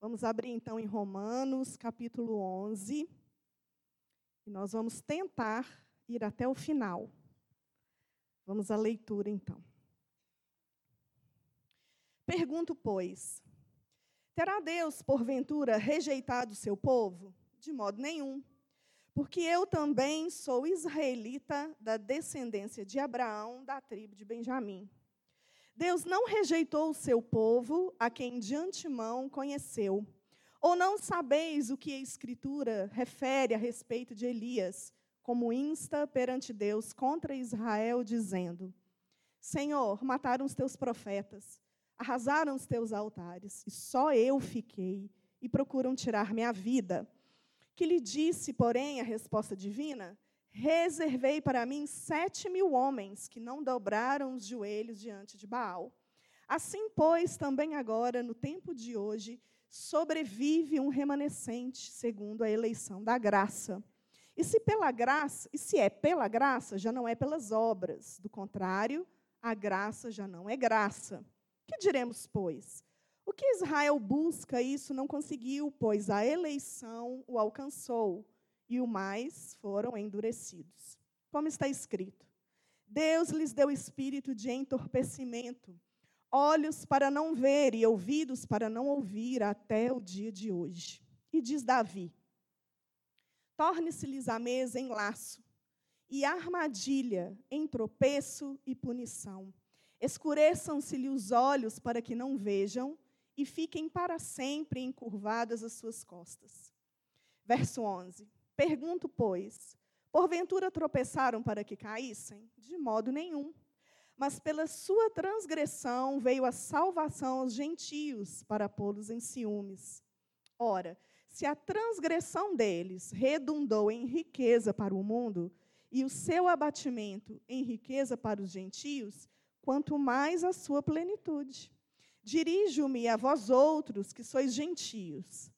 Vamos abrir então em Romanos, capítulo 11. E nós vamos tentar ir até o final. Vamos à leitura então. Pergunto, pois: terá Deus, porventura, rejeitado o seu povo? De modo nenhum. Porque eu também sou israelita da descendência de Abraão, da tribo de Benjamim. Deus não rejeitou o seu povo, a quem de antemão conheceu. Ou não sabeis o que a Escritura refere a respeito de Elias, como insta perante Deus contra Israel, dizendo: Senhor, mataram os teus profetas, arrasaram os teus altares, e só eu fiquei, e procuram tirar minha vida. Que lhe disse, porém, a resposta divina: reservei para mim sete mil homens que não dobraram os joelhos diante de Baal. Assim, pois, também agora, no tempo de hoje, sobrevive um remanescente, segundo a eleição da graça. E se pela graça, e se é pela graça, já não é pelas obras. Do contrário, a graça já não é graça. Que diremos, pois? O que Israel busca, isso não conseguiu, pois a eleição o alcançou e o mais foram endurecidos. Como está escrito: Deus lhes deu espírito de entorpecimento, olhos para não ver e ouvidos para não ouvir até o dia de hoje. E diz Davi: Torne-se-lhes a mesa em laço, e armadilha em tropeço e punição. Escureçam-se-lhe os olhos para que não vejam, e fiquem para sempre encurvadas as suas costas. Verso 11. Pergunto, pois, porventura tropeçaram para que caíssem? De modo nenhum. Mas pela sua transgressão veio a salvação aos gentios para pô-los em ciúmes. Ora, se a transgressão deles redundou em riqueza para o mundo, e o seu abatimento em riqueza para os gentios, quanto mais a sua plenitude. Dirijo-me a vós outros, que sois gentios.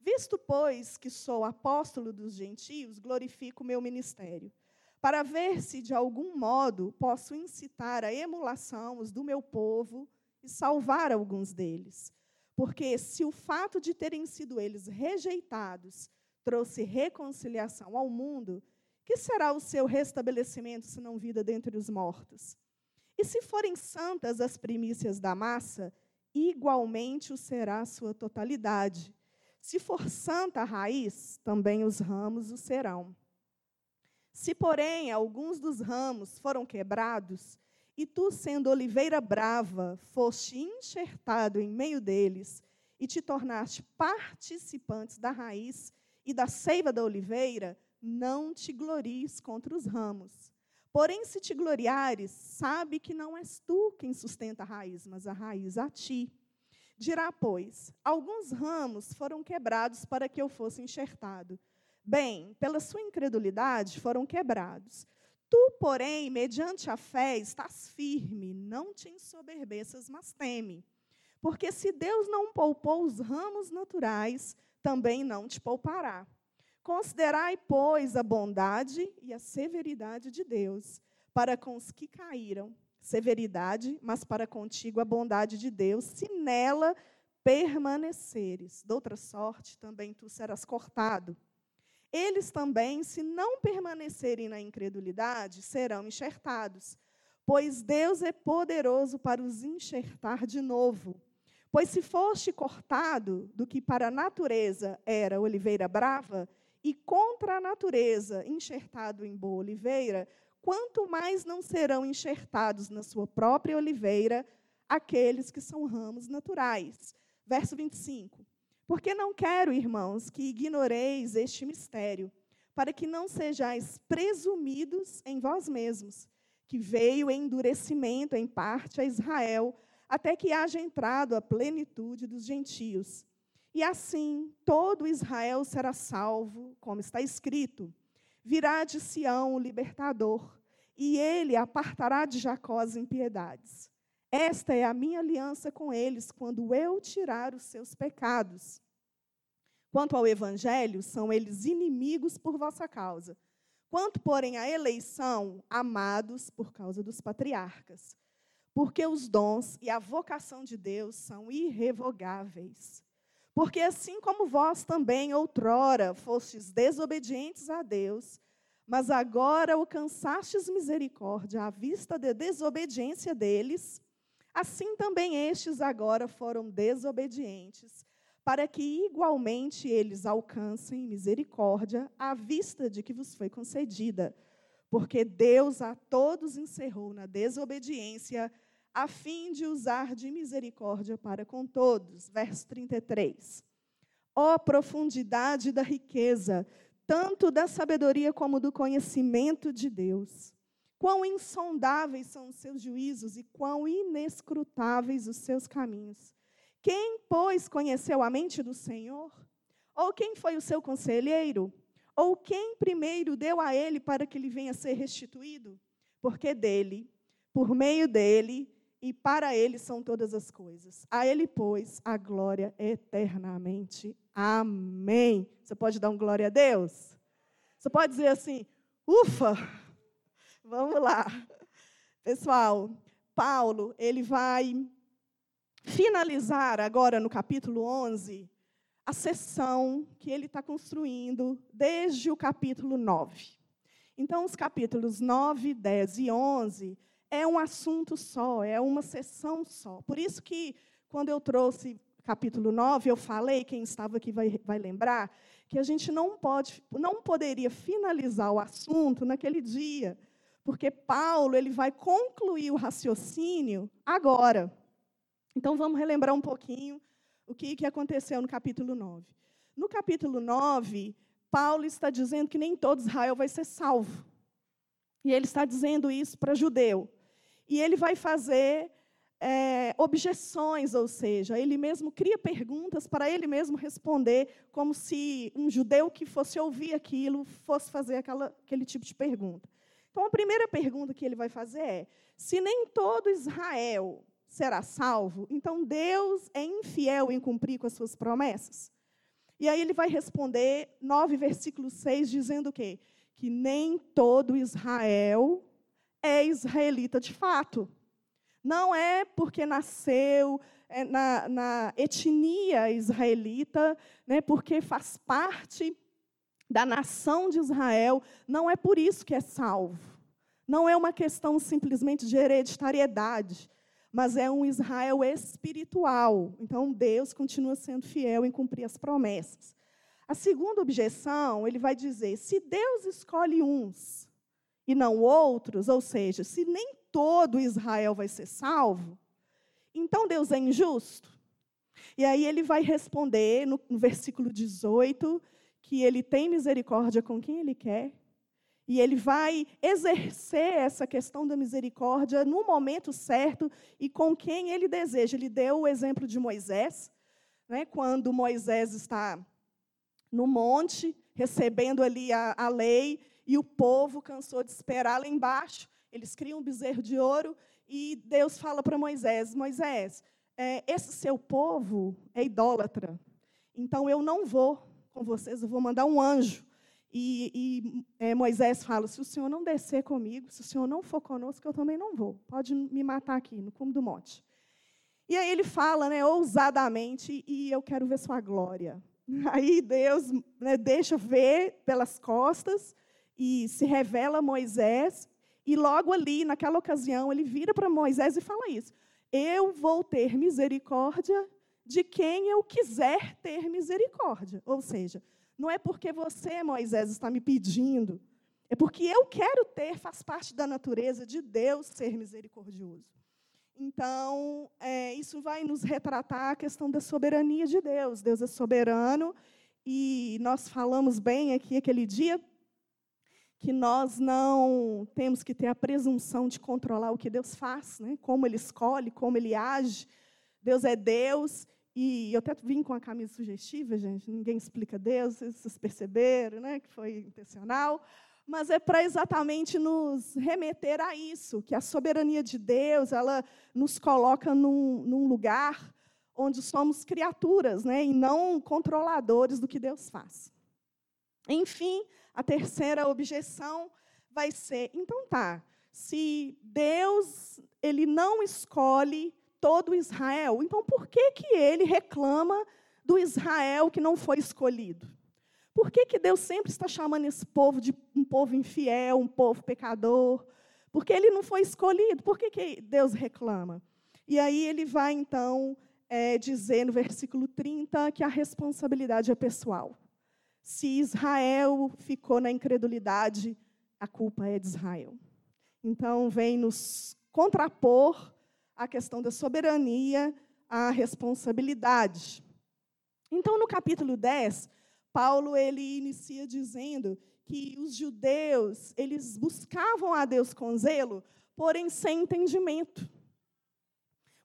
Visto, pois, que sou apóstolo dos gentios, glorifico o meu ministério, para ver se de algum modo posso incitar a emulação os do meu povo e salvar alguns deles. Porque se o fato de terem sido eles rejeitados trouxe reconciliação ao mundo, que será o seu restabelecimento se não vida dentre os mortos? E se forem santas as primícias da massa, igualmente o será a sua totalidade se for santa a raiz, também os ramos o serão. Se, porém, alguns dos ramos foram quebrados, e tu, sendo oliveira brava, foste enxertado em meio deles, e te tornaste participantes da raiz e da seiva da oliveira, não te glories contra os ramos. Porém, se te gloriares, sabe que não és tu quem sustenta a raiz, mas a raiz a ti. Dirá, pois, alguns ramos foram quebrados para que eu fosse enxertado. Bem, pela sua incredulidade foram quebrados. Tu, porém, mediante a fé, estás firme, não te ensoberbeças, mas teme. Porque se Deus não poupou os ramos naturais, também não te poupará. Considerai, pois, a bondade e a severidade de Deus para com os que caíram, severidade, mas para contigo a bondade de Deus, se nela permaneceres. De outra sorte, também tu serás cortado. Eles também, se não permanecerem na incredulidade, serão enxertados, pois Deus é poderoso para os enxertar de novo. Pois se foste cortado do que para a natureza era oliveira brava, e contra a natureza enxertado em boa oliveira, quanto mais não serão enxertados na sua própria oliveira aqueles que são ramos naturais. Verso 25. Porque não quero, irmãos, que ignoreis este mistério, para que não sejais presumidos em vós mesmos, que veio endurecimento em parte a Israel, até que haja entrado a plenitude dos gentios. E assim todo Israel será salvo, como está escrito: Virá de Sião o libertador, e ele apartará de Jacó as impiedades. Esta é a minha aliança com eles, quando eu tirar os seus pecados. Quanto ao evangelho, são eles inimigos por vossa causa. Quanto, porém, à eleição, amados por causa dos patriarcas. Porque os dons e a vocação de Deus são irrevogáveis. Porque assim como vós também outrora fostes desobedientes a Deus, mas agora alcançastes misericórdia à vista da desobediência deles, assim também estes agora foram desobedientes, para que igualmente eles alcancem misericórdia à vista de que vos foi concedida. Porque Deus a todos encerrou na desobediência, a fim de usar de misericórdia para com todos. Verso 33. Ó oh, profundidade da riqueza, tanto da sabedoria como do conhecimento de Deus. Quão insondáveis são os seus juízos e quão inescrutáveis os seus caminhos. Quem, pois, conheceu a mente do Senhor? Ou quem foi o seu conselheiro? Ou quem primeiro deu a ele para que ele venha a ser restituído? Porque dele, por meio dele e para ele são todas as coisas. A ele, pois, a glória eternamente. Amém. Você pode dar um glória a Deus? Você pode dizer assim: ufa! Vamos lá. Pessoal, Paulo, ele vai finalizar agora no capítulo 11 a sessão que ele está construindo desde o capítulo 9. Então, os capítulos 9, 10 e 11 é um assunto só, é uma sessão só. Por isso que, quando eu trouxe capítulo 9, eu falei, quem estava aqui vai, vai lembrar, que a gente não, pode, não poderia finalizar o assunto naquele dia, porque Paulo ele vai concluir o raciocínio agora. Então, vamos relembrar um pouquinho o que, que aconteceu no capítulo 9. No capítulo 9, Paulo está dizendo que nem todo Israel vai ser salvo. E ele está dizendo isso para judeu. E ele vai fazer é, objeções, ou seja, ele mesmo cria perguntas para ele mesmo responder, como se um judeu que fosse ouvir aquilo fosse fazer aquela, aquele tipo de pergunta. Então, a primeira pergunta que ele vai fazer é: se nem todo Israel será salvo, então Deus é infiel em cumprir com as suas promessas? E aí ele vai responder, 9, versículo 6, dizendo o quê? Que nem todo Israel é israelita de fato. Não é porque nasceu é, na, na, etnia israelita, né, porque faz parte da nação de Israel, não é por isso que é salvo. Não é uma questão simplesmente de hereditariedade, mas é um Israel espiritual. Então, Deus continua sendo fiel em cumprir as promessas. A segunda objeção, ele vai dizer: se Deus escolhe uns e não outros, ou seja, se nem todo Israel vai ser salvo, então Deus é injusto? E aí ele vai responder no, no versículo 18 que ele tem misericórdia com quem ele quer, e ele vai exercer essa questão da misericórdia no momento certo e com quem ele deseja. Ele deu o exemplo de Moisés, né, quando Moisés está no monte, recebendo ali a, a lei, e o povo cansou de esperar lá embaixo. Eles criam um bezerro de ouro e Deus fala para Moisés: Moisés, é, esse seu povo é idólatra. Então eu não vou com vocês, eu vou mandar um anjo. E, e é, Moisés fala: se o senhor não descer comigo, se o senhor não for conosco, eu também não vou. Pode me matar aqui no cume do monte. E aí ele fala, né, ousadamente, e eu quero ver sua glória. Aí Deus né, deixa ver pelas costas e se revela a Moisés, e logo ali, naquela ocasião, ele vira para Moisés e fala isso: Eu vou ter misericórdia de quem eu quiser ter misericórdia. Ou seja, não é porque você, Moisés, está me pedindo, é porque eu quero ter, faz parte da natureza de Deus ser misericordioso. Então, é, isso vai nos retratar a questão da soberania de Deus. Deus é soberano, e nós falamos bem aqui aquele dia que nós não temos que ter a presunção de controlar o que Deus faz, né? como Ele escolhe, como Ele age. Deus é Deus. E eu até vim com a camisa sugestiva, gente. Ninguém explica Deus, vocês perceberam né? que foi intencional. Mas é para exatamente nos remeter a isso, que a soberania de Deus ela nos coloca num, num lugar onde somos criaturas né? e não controladores do que Deus faz. Enfim, a terceira objeção vai ser: então tá, se Deus ele não escolhe todo Israel, então por que que ele reclama do Israel que não foi escolhido? Por que, que Deus sempre está chamando esse povo de um povo infiel, um povo pecador? Porque ele não foi escolhido. Por que, que Deus reclama? E aí ele vai, então, é, dizer no versículo 30 que a responsabilidade é pessoal. Se Israel ficou na incredulidade, a culpa é de Israel. Então, vem nos contrapor a questão da soberania à responsabilidade. Então, no capítulo 10, Paulo ele inicia dizendo que os judeus, eles buscavam a Deus com zelo, porém sem entendimento.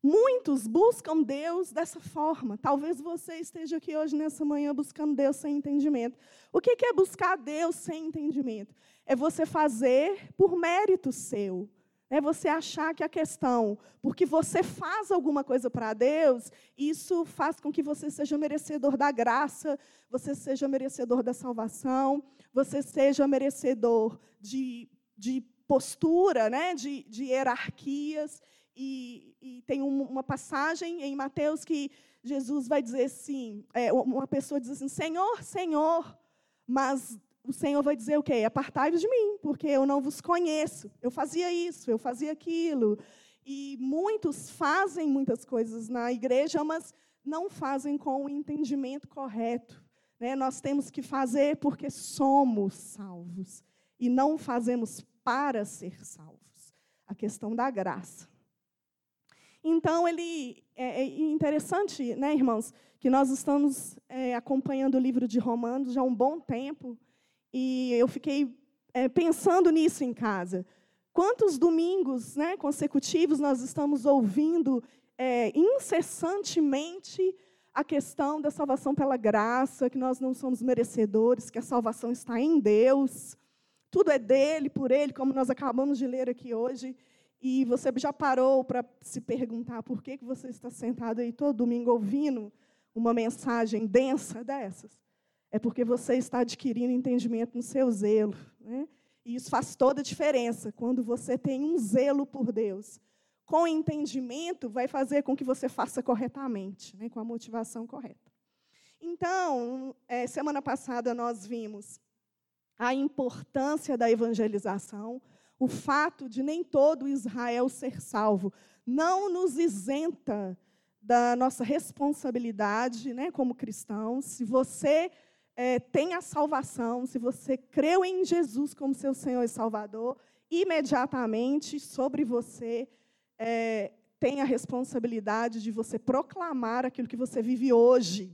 Muitos buscam Deus dessa forma. Talvez você esteja aqui hoje, nessa manhã, buscando Deus sem entendimento. O que é buscar Deus sem entendimento? É você fazer por mérito seu. É você achar que a questão, porque você faz alguma coisa para Deus, isso faz com que você seja merecedor da graça, você seja merecedor da salvação, você seja merecedor de, de postura, né, de, de hierarquias. E, e tem um, uma passagem em Mateus que Jesus vai dizer assim: é, uma pessoa diz assim, Senhor, Senhor, mas o Senhor vai dizer o quê? Apartai-vos de mim, porque eu não vos conheço. Eu fazia isso, eu fazia aquilo. E muitos fazem muitas coisas na igreja, mas não fazem com o entendimento correto. Né? Nós temos que fazer porque somos salvos e não fazemos para ser salvos. A questão da graça. Então, ele é, é interessante, né, irmãos, que nós estamos é, acompanhando o livro de Romanos já há um bom tempo, e eu fiquei é, pensando nisso em casa. Quantos domingos né, consecutivos nós estamos ouvindo é, incessantemente a questão da salvação pela graça, que nós não somos merecedores, que a salvação está em Deus, tudo é dele, por ele, como nós acabamos de ler aqui hoje. E você já parou para se perguntar por que, que você está sentado aí todo domingo ouvindo uma mensagem densa dessas? É porque você está adquirindo entendimento no seu zelo. Né? E isso faz toda a diferença quando você tem um zelo por Deus. Com entendimento, vai fazer com que você faça corretamente, né? com a motivação correta. Então, é, semana passada nós vimos a importância da evangelização o fato de nem todo Israel ser salvo não nos isenta da nossa responsabilidade né, como cristãos. Se você é, tem a salvação, se você creu em Jesus como seu Senhor e Salvador, imediatamente sobre você é, tem a responsabilidade de você proclamar aquilo que você vive hoje.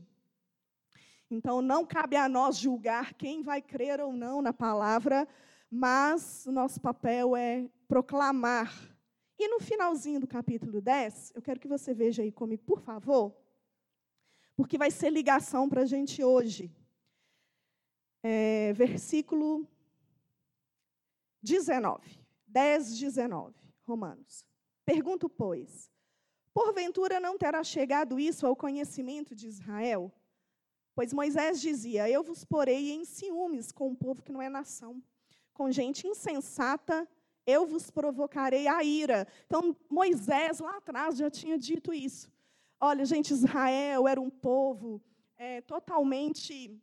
Então, não cabe a nós julgar quem vai crer ou não na palavra mas o nosso papel é proclamar. E no finalzinho do capítulo 10, eu quero que você veja aí comigo, por favor, porque vai ser ligação para a gente hoje. É, versículo 19, 10, 19, Romanos. Pergunto, pois, porventura não terá chegado isso ao conhecimento de Israel? Pois Moisés dizia: Eu vos porei em ciúmes com um povo que não é nação com gente insensata, eu vos provocarei a ira. Então, Moisés, lá atrás, já tinha dito isso. Olha, gente, Israel era um povo é, totalmente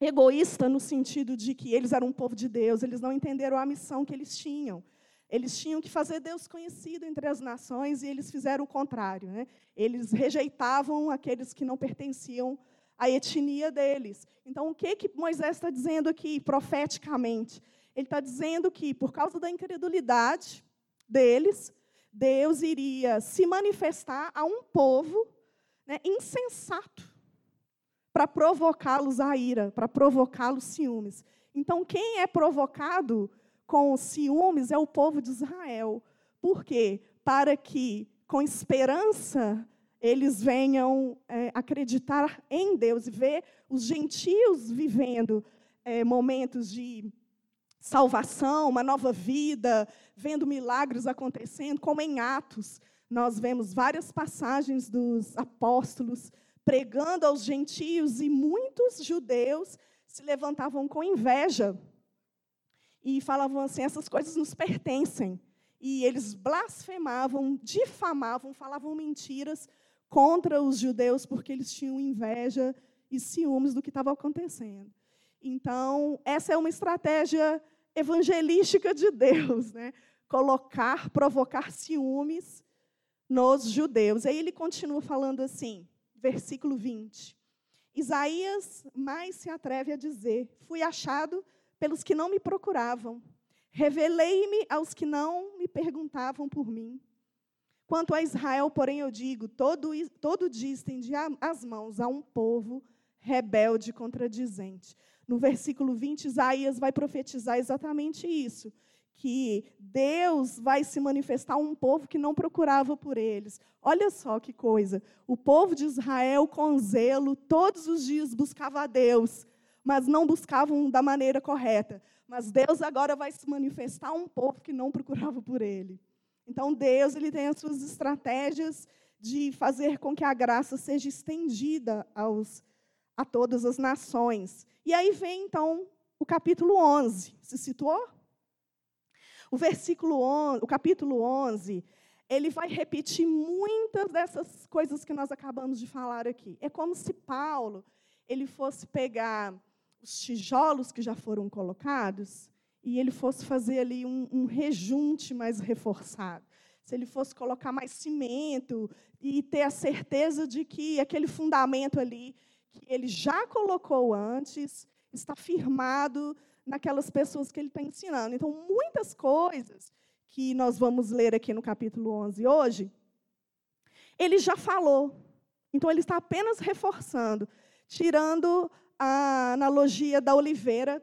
egoísta no sentido de que eles eram um povo de Deus, eles não entenderam a missão que eles tinham. Eles tinham que fazer Deus conhecido entre as nações e eles fizeram o contrário. Né? Eles rejeitavam aqueles que não pertenciam à etnia deles. Então, o que, que Moisés está dizendo aqui, profeticamente? Ele está dizendo que, por causa da incredulidade deles, Deus iria se manifestar a um povo né, insensato para provocá-los à ira, para provocá-los ciúmes. Então, quem é provocado com ciúmes é o povo de Israel. Por quê? Para que, com esperança, eles venham é, acreditar em Deus e ver os gentios vivendo é, momentos de salvação, uma nova vida, vendo milagres acontecendo, como em Atos. Nós vemos várias passagens dos apóstolos pregando aos gentios e muitos judeus se levantavam com inveja e falavam assim: essas coisas nos pertencem. E eles blasfemavam, difamavam, falavam mentiras contra os judeus porque eles tinham inveja e ciúmes do que estava acontecendo. Então, essa é uma estratégia evangelística de Deus, né? Colocar, provocar ciúmes nos judeus. Aí ele continua falando assim, versículo 20. Isaías mais se atreve a dizer: Fui achado pelos que não me procuravam, revelei-me aos que não me perguntavam por mim. Quanto a Israel, porém, eu digo: todo, todo dia estendi as mãos a um povo rebelde, contradizente. No versículo 20, Isaías vai profetizar exatamente isso: que Deus vai se manifestar a um povo que não procurava por eles. Olha só que coisa. O povo de Israel, com zelo, todos os dias buscava a Deus, mas não buscavam da maneira correta. Mas Deus agora vai se manifestar a um povo que não procurava por ele. Então Deus ele tem as suas estratégias de fazer com que a graça seja estendida aos, a todas as nações. E aí vem então o capítulo 11. Se situou? O versículo 11, o capítulo 11, ele vai repetir muitas dessas coisas que nós acabamos de falar aqui. É como se Paulo ele fosse pegar os tijolos que já foram colocados e ele fosse fazer ali um, um rejunte mais reforçado. Se ele fosse colocar mais cimento e ter a certeza de que aquele fundamento ali que ele já colocou antes está firmado naquelas pessoas que ele está ensinando. Então, muitas coisas que nós vamos ler aqui no capítulo 11 hoje, ele já falou. Então, ele está apenas reforçando, tirando a analogia da oliveira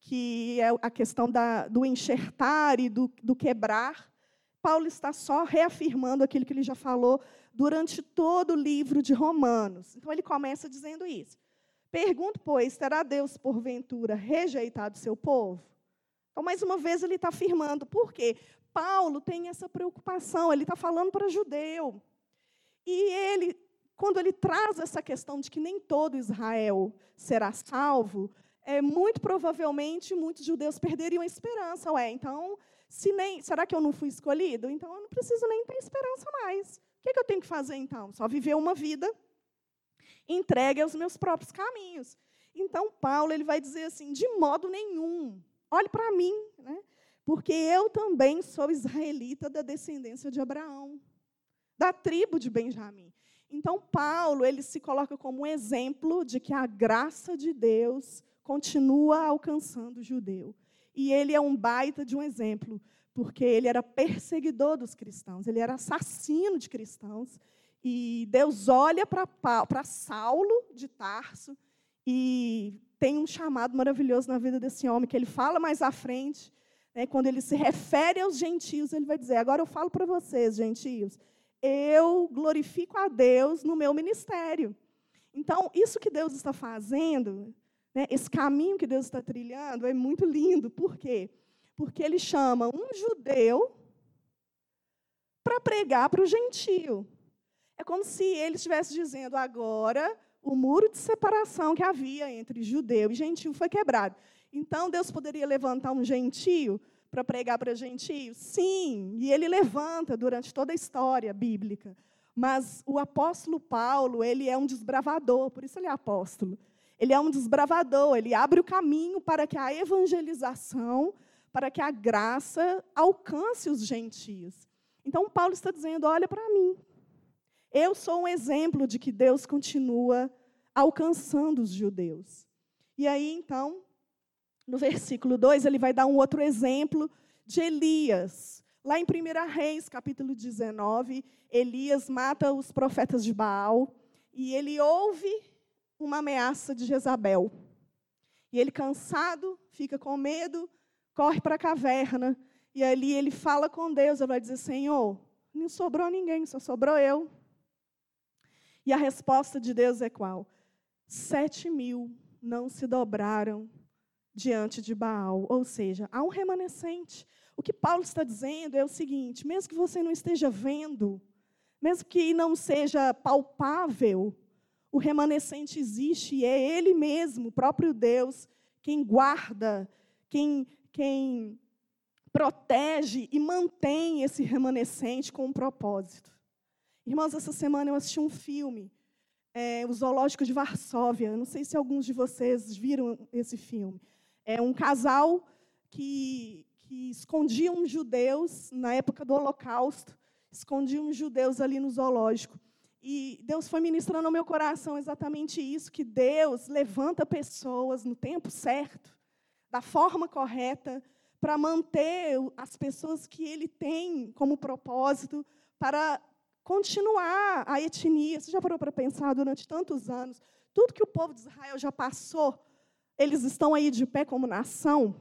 que é a questão da, do enxertar e do, do quebrar, Paulo está só reafirmando aquilo que ele já falou durante todo o livro de Romanos. Então, ele começa dizendo isso. Pergunto, pois, terá Deus, porventura, rejeitado seu povo? Então, mais uma vez, ele está afirmando. Por quê? Paulo tem essa preocupação, ele está falando para judeu. E ele, quando ele traz essa questão de que nem todo Israel será salvo, é, muito provavelmente muitos judeus perderiam a esperança. Ué, então, se nem, será que eu não fui escolhido? Então, eu não preciso nem ter esperança mais. O que, é que eu tenho que fazer, então? Só viver uma vida entregue aos meus próprios caminhos. Então, Paulo ele vai dizer assim: de modo nenhum, olhe para mim, né? porque eu também sou israelita da descendência de Abraão, da tribo de Benjamim. Então, Paulo ele se coloca como um exemplo de que a graça de Deus continua alcançando o judeu. E ele é um baita de um exemplo, porque ele era perseguidor dos cristãos, ele era assassino de cristãos. E Deus olha para Saulo de Tarso e tem um chamado maravilhoso na vida desse homem, que ele fala mais à frente, né, quando ele se refere aos gentios, ele vai dizer: Agora eu falo para vocês, gentios, eu glorifico a Deus no meu ministério. Então, isso que Deus está fazendo né, esse caminho que Deus está trilhando é muito lindo. Por quê? Porque ele chama um judeu para pregar para o gentio. É como se ele estivesse dizendo agora o muro de separação que havia entre judeu e gentio foi quebrado. Então Deus poderia levantar um gentio para pregar para gentio? Sim, e ele levanta durante toda a história bíblica. Mas o apóstolo Paulo, ele é um desbravador, por isso ele é apóstolo. Ele é um desbravador, ele abre o caminho para que a evangelização, para que a graça alcance os gentios. Então, Paulo está dizendo: olha para mim. Eu sou um exemplo de que Deus continua alcançando os judeus. E aí, então, no versículo 2, ele vai dar um outro exemplo de Elias. Lá em 1 Reis, capítulo 19, Elias mata os profetas de Baal e ele ouve uma ameaça de Jezabel. E ele, cansado, fica com medo, corre para a caverna. E ali ele fala com Deus, ele vai dizer: Senhor, não sobrou ninguém, só sobrou eu. E a resposta de Deus é qual? Sete mil não se dobraram diante de Baal. Ou seja, há um remanescente. O que Paulo está dizendo é o seguinte: mesmo que você não esteja vendo, mesmo que não seja palpável, o remanescente existe e é Ele mesmo, o próprio Deus, quem guarda, quem, quem protege e mantém esse remanescente com um propósito. Irmãos, essa semana eu assisti um filme, é, O Zoológico de Varsóvia. Não sei se alguns de vocês viram esse filme. É um casal que, que escondiam judeus na época do Holocausto, escondiam judeus ali no zoológico. E Deus foi ministrando ao meu coração exatamente isso: que Deus levanta pessoas no tempo certo, da forma correta, para manter as pessoas que Ele tem como propósito, para continuar a etnia. Você já parou para pensar durante tantos anos? Tudo que o povo de Israel já passou, eles estão aí de pé como nação.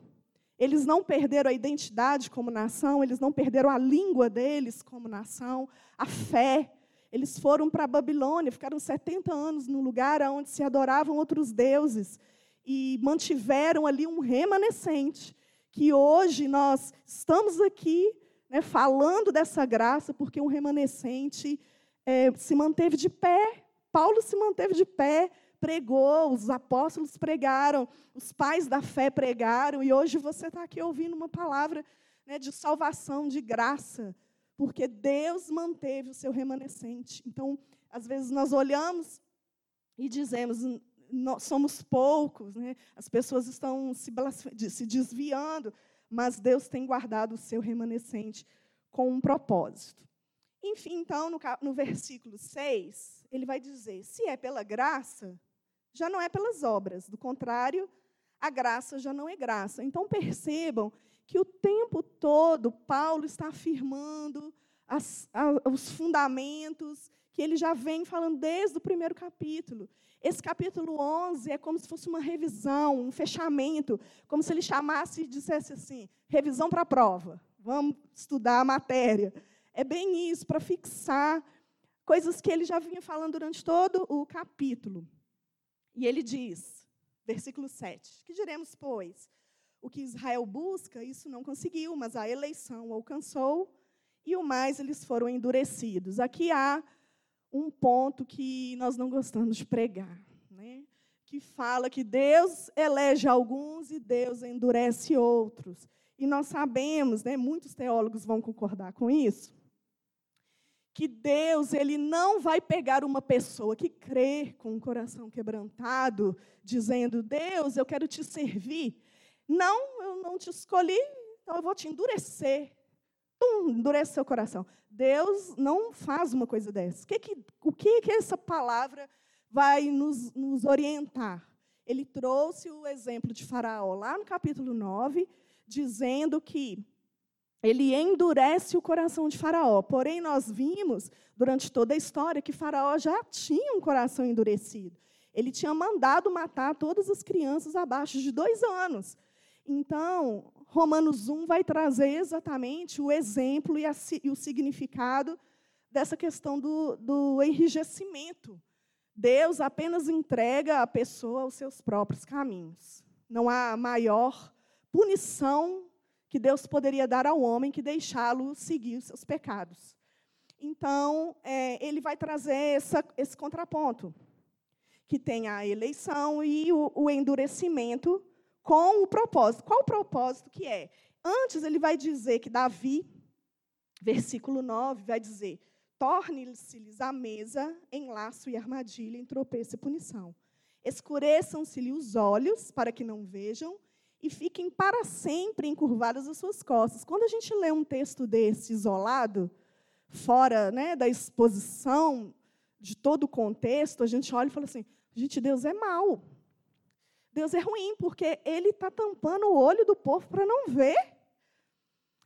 Eles não perderam a identidade como nação, eles não perderam a língua deles como nação, a fé. Eles foram para a Babilônia, ficaram 70 anos no lugar onde se adoravam outros deuses e mantiveram ali um remanescente, que hoje nós estamos aqui né, falando dessa graça, porque um remanescente é, se manteve de pé. Paulo se manteve de pé, pregou, os apóstolos pregaram, os pais da fé pregaram, e hoje você está aqui ouvindo uma palavra né, de salvação, de graça, porque Deus manteve o seu remanescente. Então, às vezes nós olhamos e dizemos, nós somos poucos, né? as pessoas estão se, se desviando, mas Deus tem guardado o seu remanescente com um propósito. Enfim, então, no, no versículo 6, ele vai dizer: se é pela graça, já não é pelas obras, do contrário, a graça já não é graça. Então, percebam que o tempo todo Paulo está afirmando as, a, os fundamentos que ele já vem falando desde o primeiro capítulo. Esse capítulo 11 é como se fosse uma revisão, um fechamento, como se ele chamasse e dissesse assim: revisão para a prova, vamos estudar a matéria. É bem isso, para fixar coisas que ele já vinha falando durante todo o capítulo. E ele diz, versículo 7, que diremos, pois? O que Israel busca, isso não conseguiu, mas a eleição alcançou, e o mais eles foram endurecidos. Aqui há um ponto que nós não gostamos de pregar, né? que fala que Deus elege alguns e Deus endurece outros. E nós sabemos, né, muitos teólogos vão concordar com isso, que Deus ele não vai pegar uma pessoa que crê com o coração quebrantado, dizendo: Deus, eu quero te servir, não, eu não te escolhi, então eu vou te endurecer. Pum, endurece seu coração. Deus não faz uma coisa dessa. O que, que, o que, que essa palavra vai nos, nos orientar? Ele trouxe o exemplo de Faraó lá no capítulo 9, dizendo que ele endurece o coração de Faraó. Porém, nós vimos durante toda a história que Faraó já tinha um coração endurecido. Ele tinha mandado matar todas as crianças abaixo de dois anos. Então, Romanos 1 vai trazer exatamente o exemplo e, a, e o significado dessa questão do, do enrijecimento. Deus apenas entrega a pessoa aos seus próprios caminhos. Não há maior punição que Deus poderia dar ao homem que deixá-lo seguir os seus pecados. Então, é, ele vai trazer essa, esse contraponto, que tem a eleição e o, o endurecimento com o propósito. Qual o propósito que é? Antes ele vai dizer que Davi, versículo 9, vai dizer: torne-se-lhes a mesa em laço e armadilha, em tropeço e punição. Escureçam-se-lhe os olhos para que não vejam e fiquem para sempre encurvadas as suas costas. Quando a gente lê um texto desse isolado, fora né, da exposição de todo o contexto, a gente olha e fala assim: gente, Deus é mau. Deus é ruim, porque ele está tampando o olho do povo para não ver.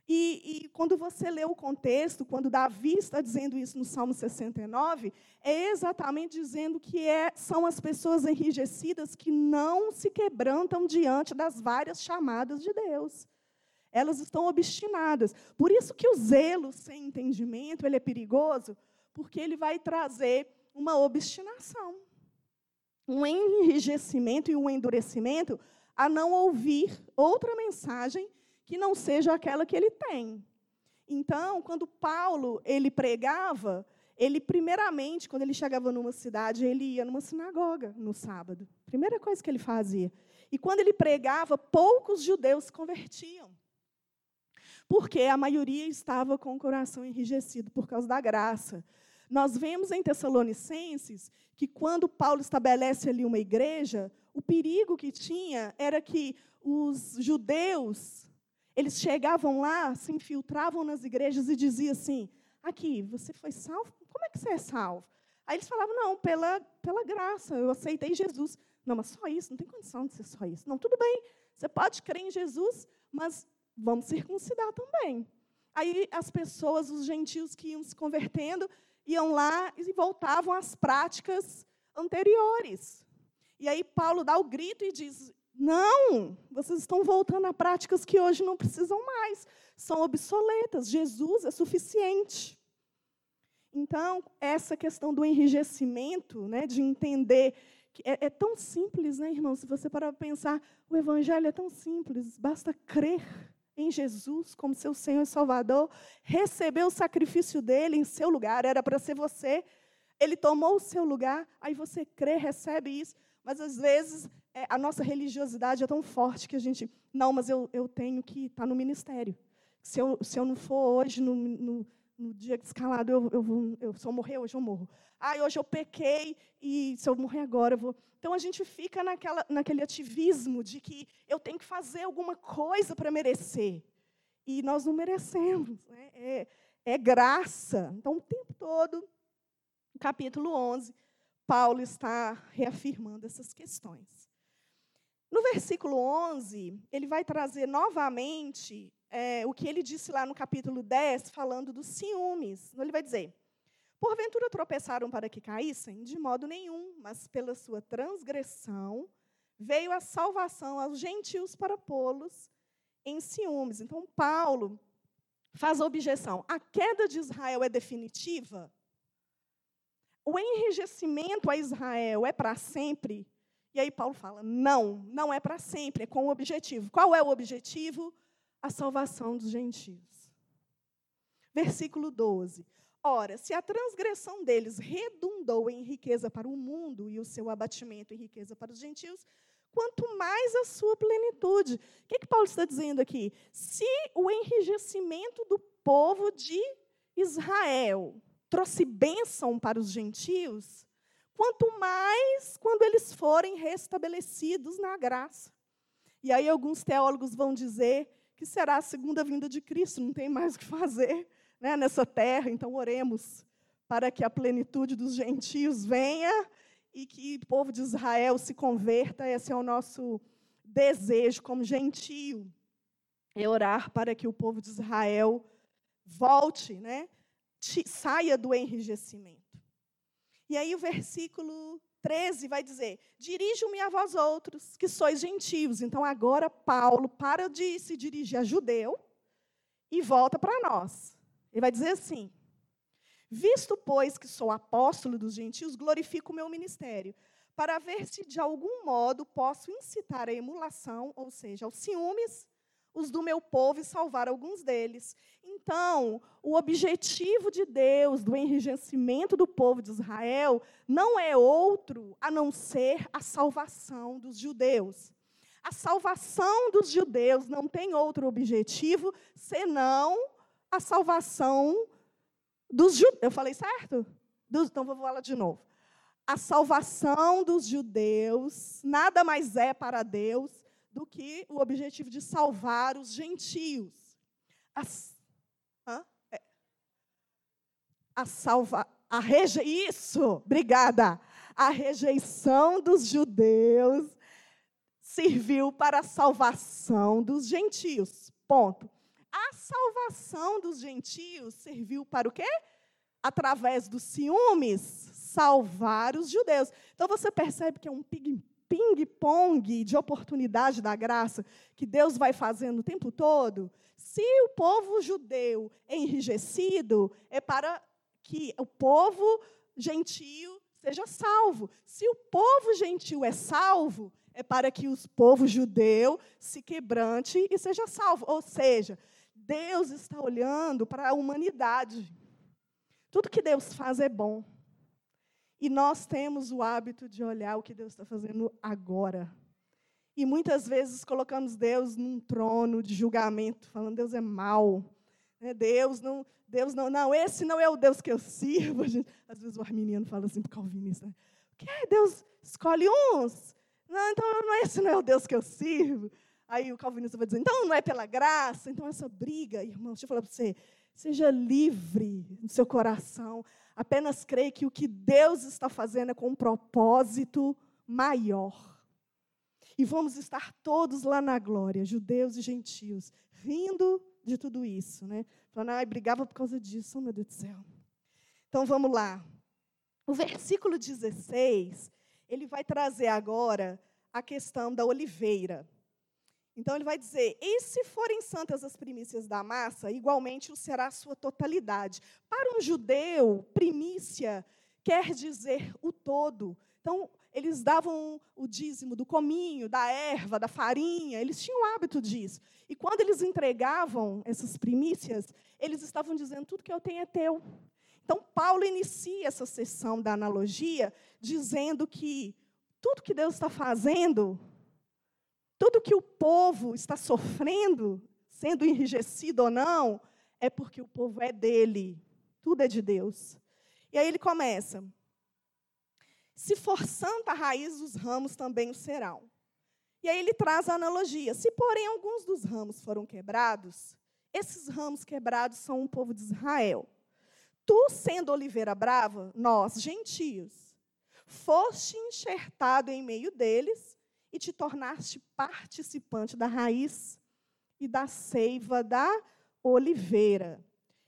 E, e, quando você lê o contexto, quando Davi está dizendo isso no Salmo 69, é exatamente dizendo que é, são as pessoas enrijecidas que não se quebrantam diante das várias chamadas de Deus. Elas estão obstinadas. Por isso que o zelo sem entendimento ele é perigoso, porque ele vai trazer uma obstinação um enrijecimento e um endurecimento a não ouvir outra mensagem que não seja aquela que ele tem. Então, quando Paulo ele pregava, ele primeiramente, quando ele chegava numa cidade, ele ia numa sinagoga no sábado. Primeira coisa que ele fazia. E quando ele pregava, poucos judeus se convertiam. Porque a maioria estava com o coração enrijecido por causa da graça. Nós vemos em Tessalonicenses que quando Paulo estabelece ali uma igreja, o perigo que tinha era que os judeus, eles chegavam lá, se infiltravam nas igrejas e diziam assim: aqui, você foi salvo? Como é que você é salvo? Aí eles falavam: não, pela, pela graça, eu aceitei Jesus. Não, mas só isso, não tem condição de ser só isso. Não, tudo bem, você pode crer em Jesus, mas vamos circuncidar também. Aí as pessoas, os gentios que iam se convertendo, iam lá e voltavam às práticas anteriores. E aí Paulo dá o grito e diz: não, vocês estão voltando a práticas que hoje não precisam mais, são obsoletas. Jesus é suficiente. Então, essa questão do enrijecimento, né, de entender que é, é tão simples, né, irmão? Se você parar para pensar, o Evangelho é tão simples, basta crer em Jesus como seu Senhor e Salvador, receber o sacrifício dele em seu lugar, era para ser você. Ele tomou o seu lugar, aí você crê, recebe isso, mas às vezes é, a nossa religiosidade é tão forte que a gente, não, mas eu, eu tenho que estar tá no ministério. Se eu, se eu não for hoje no, no, no dia escalado, eu, eu, vou, eu, se eu morrer hoje, eu morro. Ah, hoje eu pequei e se eu morrer agora, eu vou. Então a gente fica naquela, naquele ativismo de que eu tenho que fazer alguma coisa para merecer. E nós não merecemos. Né? É, é graça. Então, o tempo todo, no capítulo 11, Paulo está reafirmando essas questões. No versículo 11, ele vai trazer novamente é, o que ele disse lá no capítulo 10, falando dos ciúmes. Então, ele vai dizer: Porventura tropeçaram para que caíssem? De modo nenhum, mas pela sua transgressão veio a salvação aos gentios para pô-los em ciúmes. Então, Paulo faz a objeção: a queda de Israel é definitiva? O enrijecimento a Israel é para sempre? E aí Paulo fala: não, não é para sempre, é com o objetivo. Qual é o objetivo? A salvação dos gentios. Versículo 12. Ora, se a transgressão deles redundou em riqueza para o mundo e o seu abatimento em riqueza para os gentios, quanto mais a sua plenitude. O que, que Paulo está dizendo aqui? Se o enrijecimento do povo de Israel trouxe bênção para os gentios, quanto mais quando eles forem restabelecidos na graça. E aí alguns teólogos vão dizer que será a segunda vinda de Cristo, não tem mais o que fazer né, nessa terra, então oremos para que a plenitude dos gentios venha e que o povo de Israel se converta, esse é o nosso desejo como gentio, é orar para que o povo de Israel volte, né, saia do enrijecimento. E aí o versículo 13 vai dizer: Dirijo-me a vós outros, que sois gentios. Então agora Paulo para de se dirigir a judeu e volta para nós. Ele vai dizer assim: Visto, pois, que sou apóstolo dos gentios, glorifico o meu ministério, para ver se de algum modo posso incitar a emulação, ou seja, aos ciúmes os do meu povo e salvar alguns deles. Então, o objetivo de Deus do enrijecimento do povo de Israel não é outro a não ser a salvação dos judeus. A salvação dos judeus não tem outro objetivo senão a salvação dos judeus. Eu falei certo? Então vou falar de novo. A salvação dos judeus nada mais é para Deus do que o objetivo de salvar os gentios. É. A salva, a reje, isso, obrigada. A rejeição dos judeus serviu para a salvação dos gentios. Ponto. A salvação dos gentios serviu para o quê? Através dos ciúmes, salvar os judeus. Então você percebe que é um ping ping-pong de oportunidade da graça que Deus vai fazendo o tempo todo, se o povo judeu é enrijecido, é para que o povo gentio seja salvo. Se o povo gentio é salvo, é para que o povo judeu se quebrante e seja salvo. Ou seja, Deus está olhando para a humanidade. Tudo que Deus faz é bom. E nós temos o hábito de olhar o que Deus está fazendo agora. E muitas vezes colocamos Deus num trono de julgamento, falando Deus é mau, Né? Deus não, Deus não, não, esse não é o Deus que eu sirvo. Gente, às vezes o arminiano fala assim para o calvinista, né? que é? Deus escolhe uns? Não, então não, esse não é o Deus que eu sirvo. Aí o calvinista vai dizer, então não é pela graça. Então essa briga, irmão, deixa eu falar para você, seja livre no seu coração. Apenas creia que o que Deus está fazendo é com um propósito maior. E vamos estar todos lá na glória, judeus e gentios, rindo de tudo isso, né? Falando, ai, brigava por causa disso, oh, meu Deus do céu. Então vamos lá. O versículo 16, ele vai trazer agora a questão da oliveira. Então ele vai dizer: E se forem santas as primícias da massa, igualmente o será a sua totalidade. Para um judeu, primícia quer dizer o todo. Então, eles davam o dízimo do cominho, da erva, da farinha, eles tinham o hábito disso. E quando eles entregavam essas primícias, eles estavam dizendo: tudo que eu tenho é teu. Então, Paulo inicia essa sessão da analogia dizendo que tudo que Deus está fazendo, tudo que o povo está sofrendo, sendo enrijecido ou não, é porque o povo é dele. Tudo é de Deus. E aí ele começa: se for santa a raiz, os ramos também o serão. E aí ele traz a analogia: se, porém, alguns dos ramos foram quebrados, esses ramos quebrados são um povo de Israel. Tu, sendo oliveira brava, nós, gentios, foste enxertado em meio deles e te tornaste participante da raiz e da seiva da oliveira.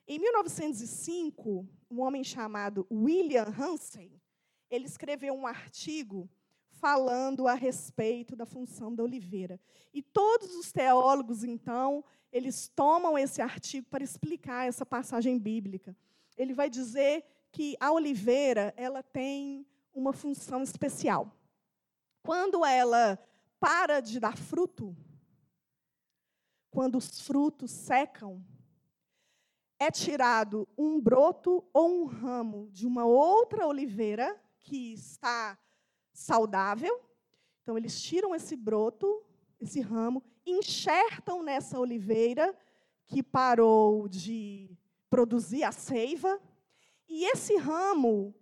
Em 1905, um homem chamado William Hansen, ele escreveu um artigo falando a respeito da função da oliveira. E todos os teólogos, então, eles tomam esse artigo para explicar essa passagem bíblica. Ele vai dizer que a oliveira, ela tem uma função especial. Quando ela para de dar fruto, quando os frutos secam, é tirado um broto ou um ramo de uma outra oliveira que está saudável. Então, eles tiram esse broto, esse ramo, enxertam nessa oliveira que parou de produzir a seiva, e esse ramo,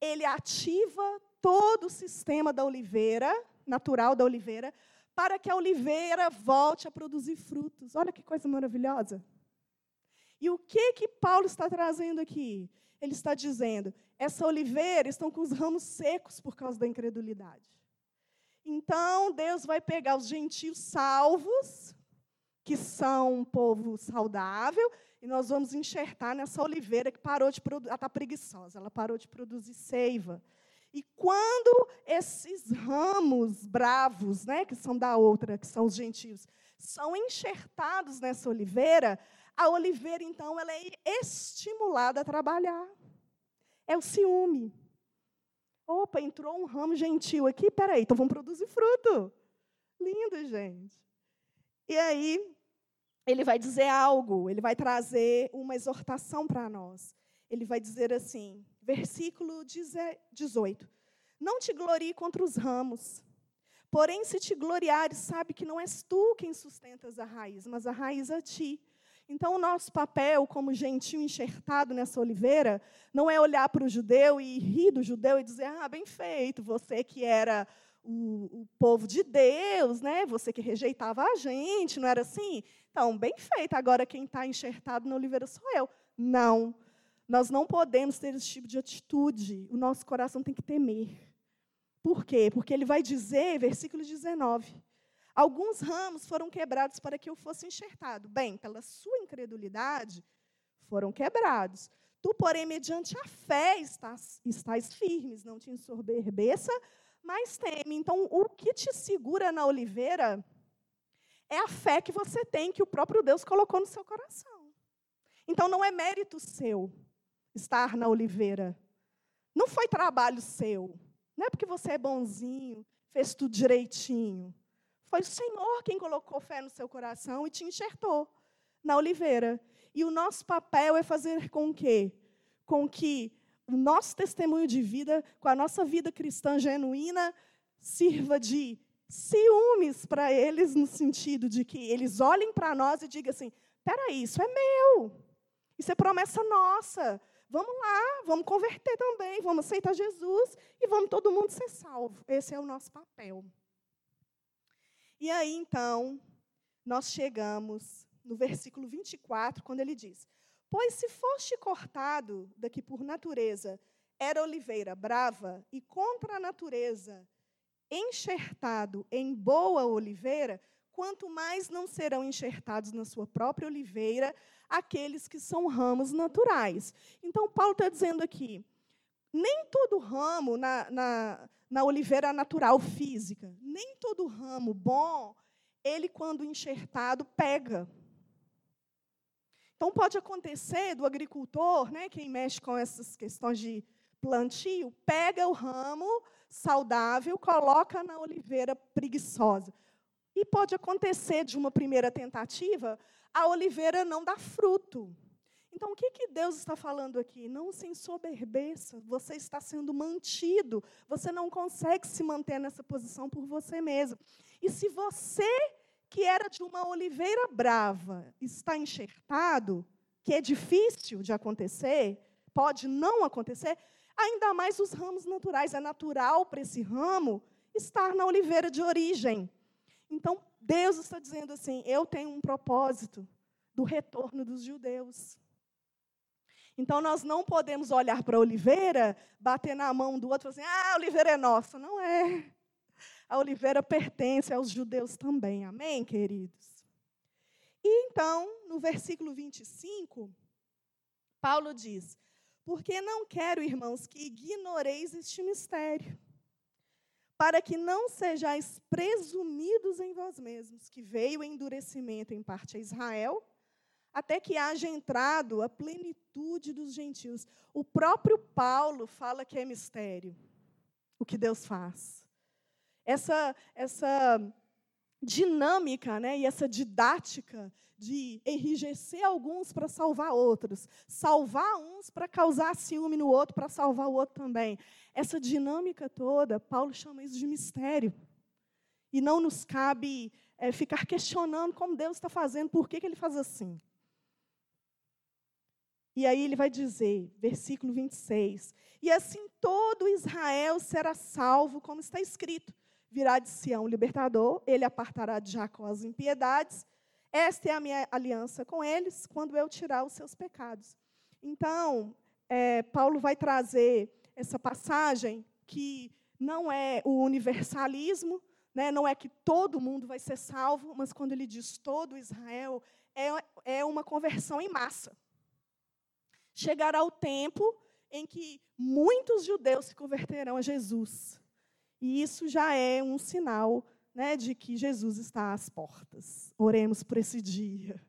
ele ativa todo o sistema da oliveira, natural da oliveira, para que a oliveira volte a produzir frutos. Olha que coisa maravilhosa. E o que que Paulo está trazendo aqui? Ele está dizendo: essa oliveira estão com os ramos secos por causa da incredulidade. Então, Deus vai pegar os gentios salvos, que são um povo saudável, e nós vamos enxertar nessa oliveira que parou de produzir, ela está preguiçosa, ela parou de produzir seiva. E quando esses ramos bravos, né, que são da outra, que são os gentios, são enxertados nessa oliveira, a oliveira, então, ela é estimulada a trabalhar. É o ciúme. Opa, entrou um ramo gentil aqui, peraí, então vamos produzir fruto. Lindo, gente. E aí, ele vai dizer algo, ele vai trazer uma exortação para nós. Ele vai dizer assim, versículo 18: Não te glorie contra os ramos, porém, se te gloriares, sabe que não és tu quem sustentas a raiz, mas a raiz a ti. Então, o nosso papel, como gentil enxertado nessa oliveira, não é olhar para o judeu e rir do judeu e dizer: ah, bem feito, você que era o, o, povo de Deus, né? você que rejeitava a gente, não era assim? Então, bem feito, agora quem está enxertado na oliveira sou eu. Não, nós não podemos ter esse tipo de atitude, o nosso coração tem que temer. Por quê? Porque ele vai dizer, versículo 19 Alguns ramos foram quebrados para que eu fosse enxertado. Bem, pela sua incredulidade, foram quebrados. Tu, porém, mediante a fé, estás, estás firmes, não te ensoberbeça, mas teme. Então, o que te segura na oliveira é a fé que você tem, que o próprio Deus colocou no seu coração. Então, não é mérito seu estar na oliveira. Não foi trabalho seu. Não é porque você é bonzinho, fez tudo direitinho. Foi o Senhor quem colocou fé no seu coração e te enxertou na oliveira. E o nosso papel é fazer com que, com que o nosso testemunho de vida, com a nossa vida cristã genuína, sirva de ciúmes para eles, no sentido de que eles olhem para nós e digam assim: peraí, isso é meu. Isso é promessa nossa. Vamos lá, vamos converter também, vamos aceitar Jesus e vamos todo mundo ser salvo. Esse é o nosso papel. E aí, então, nós chegamos no versículo 24, quando ele diz: Pois se foste cortado daqui por natureza, era oliveira brava, e contra a natureza enxertado em boa oliveira, quanto mais não serão enxertados na sua própria oliveira aqueles que são ramos naturais. Então, Paulo está dizendo aqui: nem todo ramo na, na, na oliveira natural física, nem todo ramo bom, ele, quando enxertado, pega. Então, pode acontecer do agricultor, né, quem mexe com essas questões de plantio, pega o ramo saudável, coloca na oliveira preguiçosa. E pode acontecer de uma primeira tentativa, a oliveira não dá fruto. Então, o que, que Deus está falando aqui? Não se ensoberbeça, você está sendo mantido, você não consegue se manter nessa posição por você mesmo. E se você, que era de uma oliveira brava, está enxertado, que é difícil de acontecer, pode não acontecer, ainda mais os ramos naturais. É natural para esse ramo estar na oliveira de origem. Então, Deus está dizendo assim: eu tenho um propósito do retorno dos judeus. Então, nós não podemos olhar para a oliveira, bater na mão do outro e assim: ah, a oliveira é nossa. Não é. A oliveira pertence aos judeus também. Amém, queridos? E então, no versículo 25, Paulo diz: Porque não quero, irmãos, que ignoreis este mistério para que não sejais presumidos em vós mesmos, que veio o endurecimento em parte a Israel, até que haja entrado a plenitude dos gentios. O próprio Paulo fala que é mistério o que Deus faz. Essa, essa dinâmica né, e essa didática de enrijecer alguns para salvar outros, salvar uns para causar ciúme no outro, para salvar o outro também. Essa dinâmica toda, Paulo chama isso de mistério. E não nos cabe é, ficar questionando como Deus está fazendo, por que, que ele faz assim. E aí ele vai dizer, versículo 26, e assim todo Israel será salvo, como está escrito. Virá de Sião o libertador, ele apartará de Jacó as impiedades. Esta é a minha aliança com eles, quando eu tirar os seus pecados. Então, é, Paulo vai trazer essa passagem que não é o universalismo, né, não é que todo mundo vai ser salvo, mas quando ele diz todo Israel, é, é uma conversão em massa. Chegará o tempo em que muitos judeus se converterão a Jesus. E isso já é um sinal né, de que Jesus está às portas. Oremos por esse dia.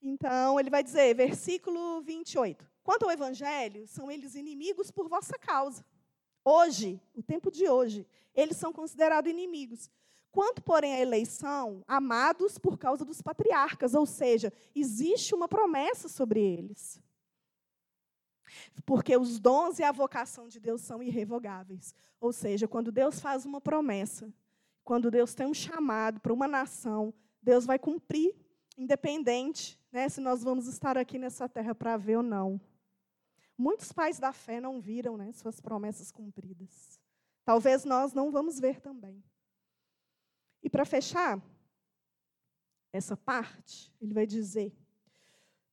Então, ele vai dizer, versículo 28. Quanto ao Evangelho, são eles inimigos por vossa causa. Hoje, o tempo de hoje, eles são considerados inimigos. Quanto, porém, à eleição, amados por causa dos patriarcas, ou seja, existe uma promessa sobre eles. Porque os dons e a vocação de Deus são irrevogáveis. Ou seja, quando Deus faz uma promessa, quando Deus tem um chamado para uma nação, Deus vai cumprir, independente né, se nós vamos estar aqui nessa terra para ver ou não. Muitos pais da fé não viram né, suas promessas cumpridas. Talvez nós não vamos ver também. E para fechar essa parte, ele vai dizer: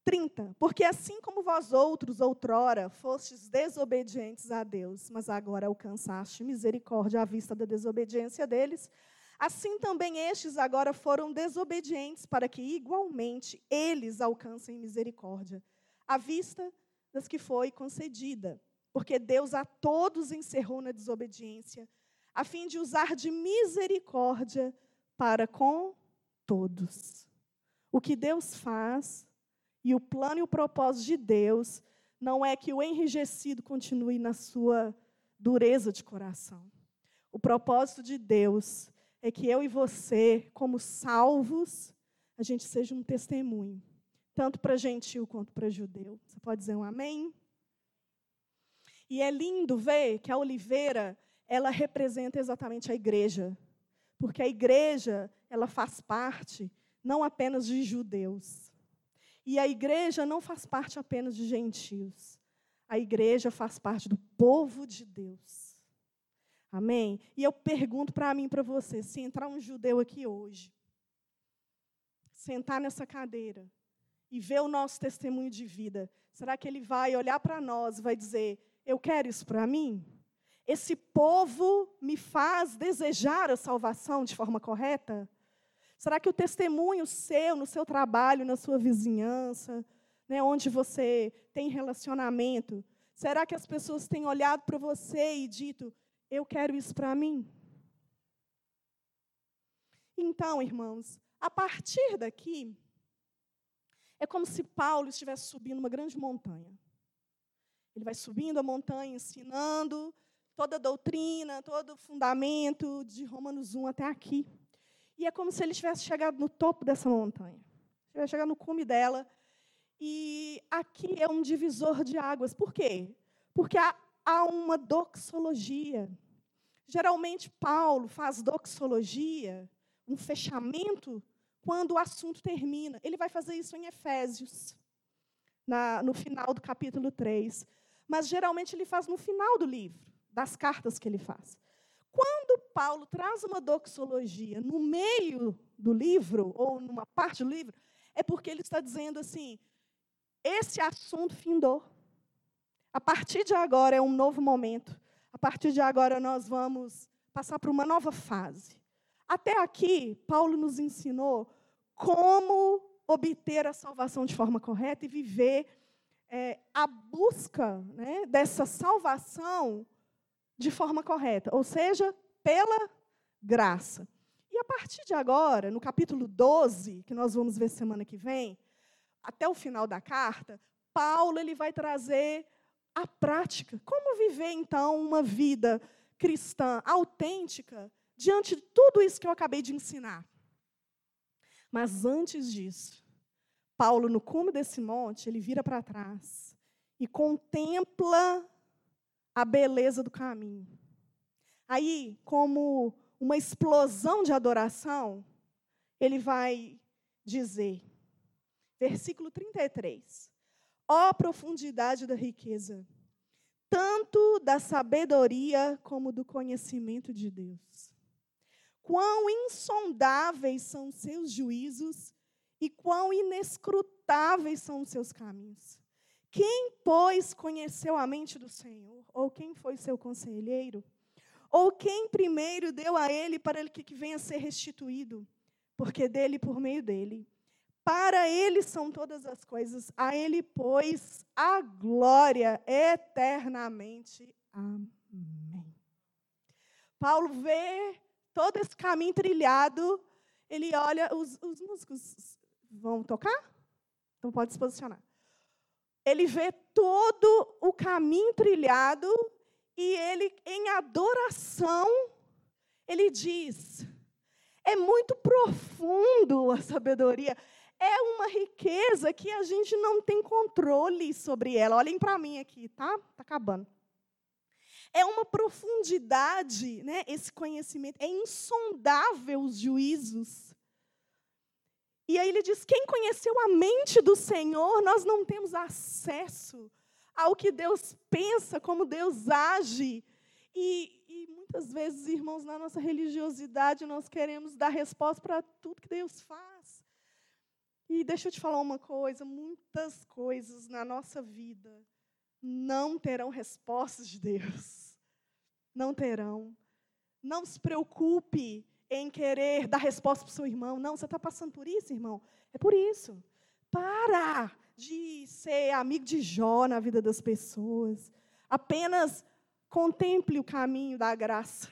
30. Porque assim como vós outros, outrora, fostes desobedientes a Deus, mas agora alcançaste misericórdia à vista da desobediência deles, assim também estes agora foram desobedientes, para que igualmente eles alcancem misericórdia, à vista das que foi concedida, porque Deus a todos encerrou na desobediência, a fim de usar de misericórdia para com todos. O que Deus faz e o plano e o propósito de Deus não é que o enrijecido continue na sua dureza de coração. O propósito de Deus é que eu e você, como salvos, a gente seja um testemunho tanto para gentil quanto para judeu. Você pode dizer um amém? E é lindo ver que a oliveira, ela representa exatamente a igreja. Porque a igreja, ela faz parte não apenas de judeus. E a igreja não faz parte apenas de gentios. A igreja faz parte do povo de Deus. Amém? E eu pergunto para mim e para você: se entrar um judeu aqui hoje, sentar nessa cadeira e ver o nosso testemunho de vida, será que ele vai olhar para nós e vai dizer: Eu quero isso para mim? Esse povo me faz desejar a salvação de forma correta? Será que o testemunho seu, no seu trabalho, na sua vizinhança, né, onde você tem relacionamento, será que as pessoas têm olhado para você e dito: Eu quero isso para mim? Então, irmãos, a partir daqui, é como se Paulo estivesse subindo uma grande montanha. Ele vai subindo a montanha, ensinando toda a doutrina, todo o fundamento de Romanos 1 até aqui. E é como se ele tivesse chegado no topo dessa montanha. Tivesse chegado no cume dela. E aqui é um divisor de águas. Por quê? Porque há, há uma doxologia. Geralmente, Paulo faz doxologia, um fechamento, quando o assunto termina. Ele vai fazer isso em Efésios, na, no final do capítulo 3. Mas, geralmente, ele faz no final do livro, das cartas que ele faz. Quando Paulo traz uma doxologia no meio do livro, ou numa parte do livro, é porque ele está dizendo assim: esse assunto findou. A partir de agora é um novo momento. A partir de agora nós vamos passar para uma nova fase. Até aqui, Paulo nos ensinou como obter a salvação de forma correta e viver é, a busca né, dessa salvação de forma correta, ou seja, pela graça. E a partir de agora, no capítulo 12, que nós vamos ver semana que vem, até o final da carta, Paulo ele vai trazer a prática. Como viver, então, uma vida cristã autêntica diante de tudo isso que eu acabei de ensinar. Mas antes disso, Paulo, no cume desse monte, ele vira para trás e contempla a beleza do caminho. Aí, como uma explosão de adoração, ele vai dizer, versículo 33, ó profundidade da riqueza, tanto da sabedoria como do conhecimento de Deus. Quão insondáveis são seus juízos e quão inescrutáveis são os seus caminhos. Quem, pois, conheceu a mente do Senhor? Ou quem foi seu conselheiro? Ou quem primeiro deu a ele para que venha a ser restituído? Porque dele, por meio dele. Para ele são todas as coisas, a ele, pois, a glória eternamente. Amém. Paulo vê todo esse caminho trilhado, ele olha, os, os músicos vão tocar? Então pode se posicionar ele vê todo o caminho trilhado e ele, em adoração, ele diz: é muito profundo a sabedoria, é uma riqueza que a gente não tem controle sobre ela. Olhem para mim aqui, tá? Tá acabando. É uma profundidade, né? Esse conhecimento é insondável os juízos e aí ele diz: quem conheceu a mente do Senhor, nós não temos acesso ao que Deus pensa, como Deus age. E, e muitas vezes, irmãos, na nossa religiosidade, nós queremos dar resposta para tudo que Deus faz. E deixa eu te falar uma coisa: muitas coisas na nossa vida não terão respostas de Deus. Não terão. Não se preocupe em querer dar resposta para o seu irmão. Não, você está passando por isso, irmão? É por isso. Para de ser amigo de Jó na vida das pessoas. Apenas contemple o caminho da graça.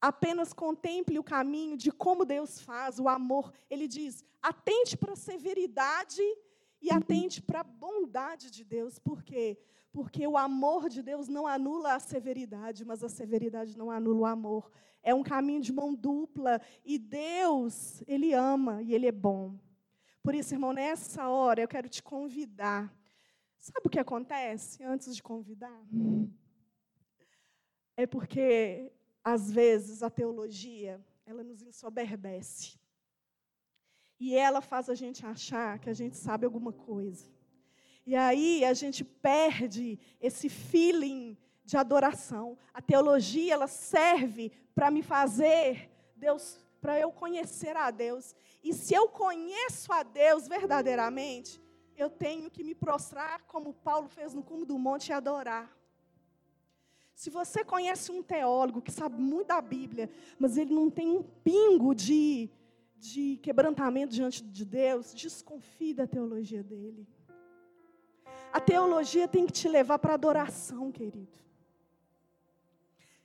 Apenas contemple o caminho de como Deus faz, o amor. Ele diz: atente para a severidade e atente para a bondade de Deus. Por quê? Porque o amor de Deus não anula a severidade, mas a severidade não anula o amor é um caminho de mão dupla e Deus, Ele ama e Ele é bom. Por isso, irmão, nessa hora eu quero te convidar. Sabe o que acontece antes de convidar? É porque, às vezes, a teologia, ela nos ensoberbece. E ela faz a gente achar que a gente sabe alguma coisa. E aí a gente perde esse feeling de adoração. A teologia ela serve para me fazer Deus, para eu conhecer a Deus. E se eu conheço a Deus verdadeiramente, eu tenho que me prostrar como Paulo fez no cume do monte e adorar. Se você conhece um teólogo que sabe muito da Bíblia, mas ele não tem um pingo de, de quebrantamento diante de Deus, desconfie da teologia dele. A teologia tem que te levar para adoração, querido.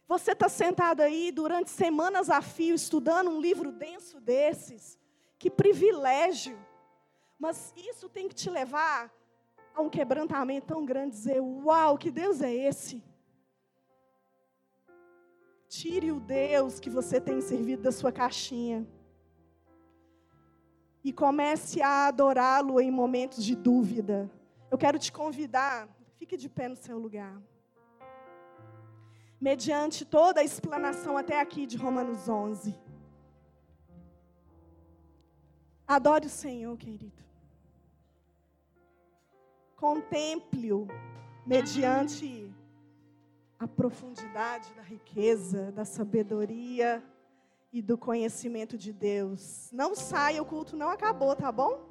Você está sentado aí durante semanas a fio estudando um livro denso desses. Que privilégio. Mas isso tem que te levar a um quebrantamento tão grande, dizer: Uau, que Deus é esse? Tire o Deus que você tem servido da sua caixinha. E comece a adorá-lo em momentos de dúvida. Eu quero te convidar, fique de pé no seu lugar mediante toda a explanação até aqui de Romanos 11. Adore o Senhor, querido. Contemple-o mediante a profundidade da riqueza, da sabedoria e do conhecimento de Deus. Não saia, o culto não acabou, tá bom?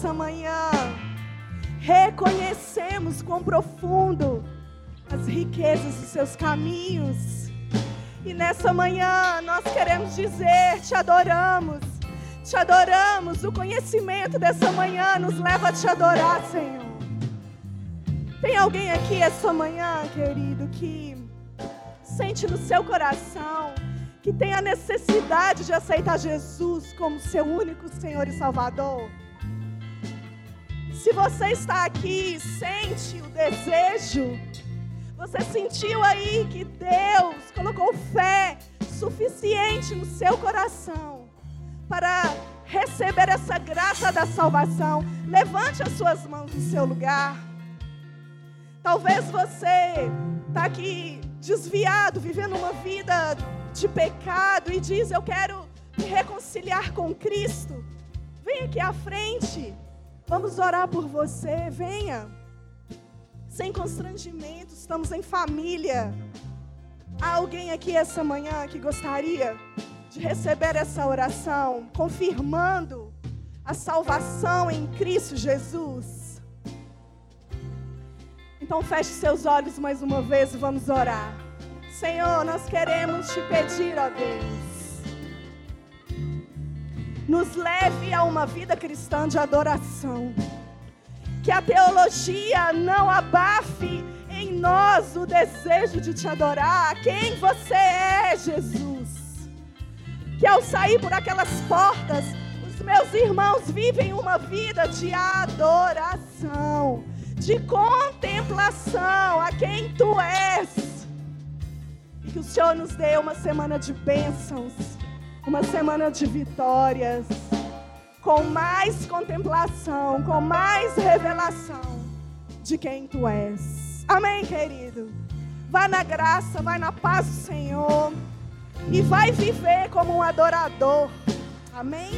Senhor, essa manhã. Reconhecemos quão profundo as riquezas dos seus caminhos. E nessa manhã nós queremos dizer: te adoramos, te adoramos. O conhecimento dessa manhã nos leva a te adorar, Senhor. Tem alguém aqui essa manhã, querido, que sente no seu coração que tem a necessidade de aceitar Jesus como seu único Senhor e Salvador? Se você está aqui e sente o desejo, você sentiu aí que Deus colocou fé suficiente no seu coração para receber essa graça da salvação, levante as suas mãos no seu lugar. Talvez você está aqui desviado, vivendo uma vida de pecado e diz: Eu quero me reconciliar com Cristo. Venha aqui à frente. Vamos orar por você. Venha. Sem constrangimento, estamos em família. Há alguém aqui essa manhã que gostaria de receber essa oração, confirmando a salvação em Cristo Jesus? Então feche seus olhos mais uma vez e vamos orar. Senhor, nós queremos te pedir, ó Deus, nos leve a uma vida cristã de adoração. Que a teologia não abafe em nós o desejo de te adorar, quem você é, Jesus. Que ao sair por aquelas portas, os meus irmãos vivem uma vida de adoração, de contemplação a quem tu és. E que o Senhor nos dê uma semana de bênçãos, uma semana de vitórias, com mais contemplação, com mais revelação de quem tu és. Amém, querido? Vai na graça, vai na paz do Senhor e vai viver como um adorador. Amém?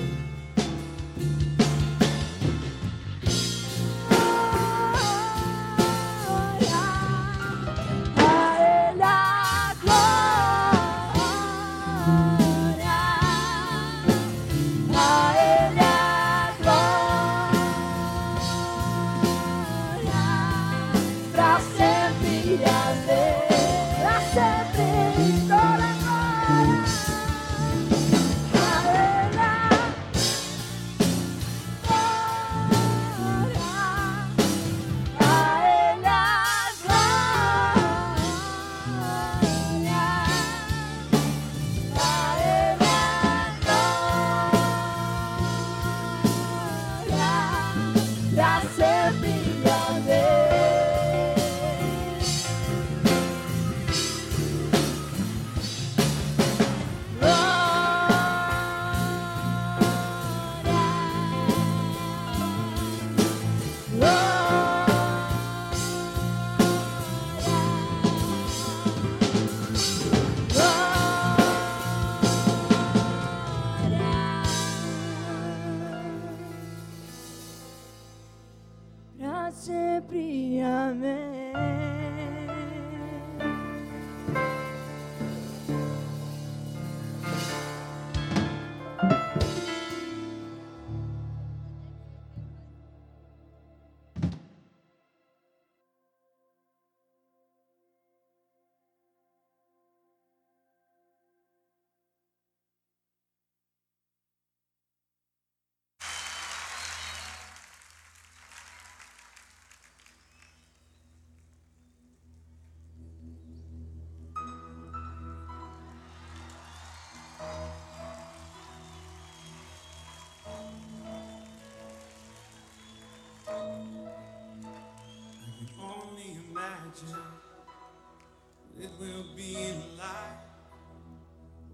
It will be like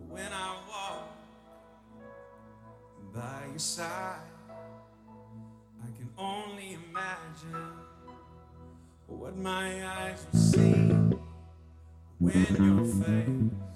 when I walk by your side. I can only imagine what my eyes will see when your face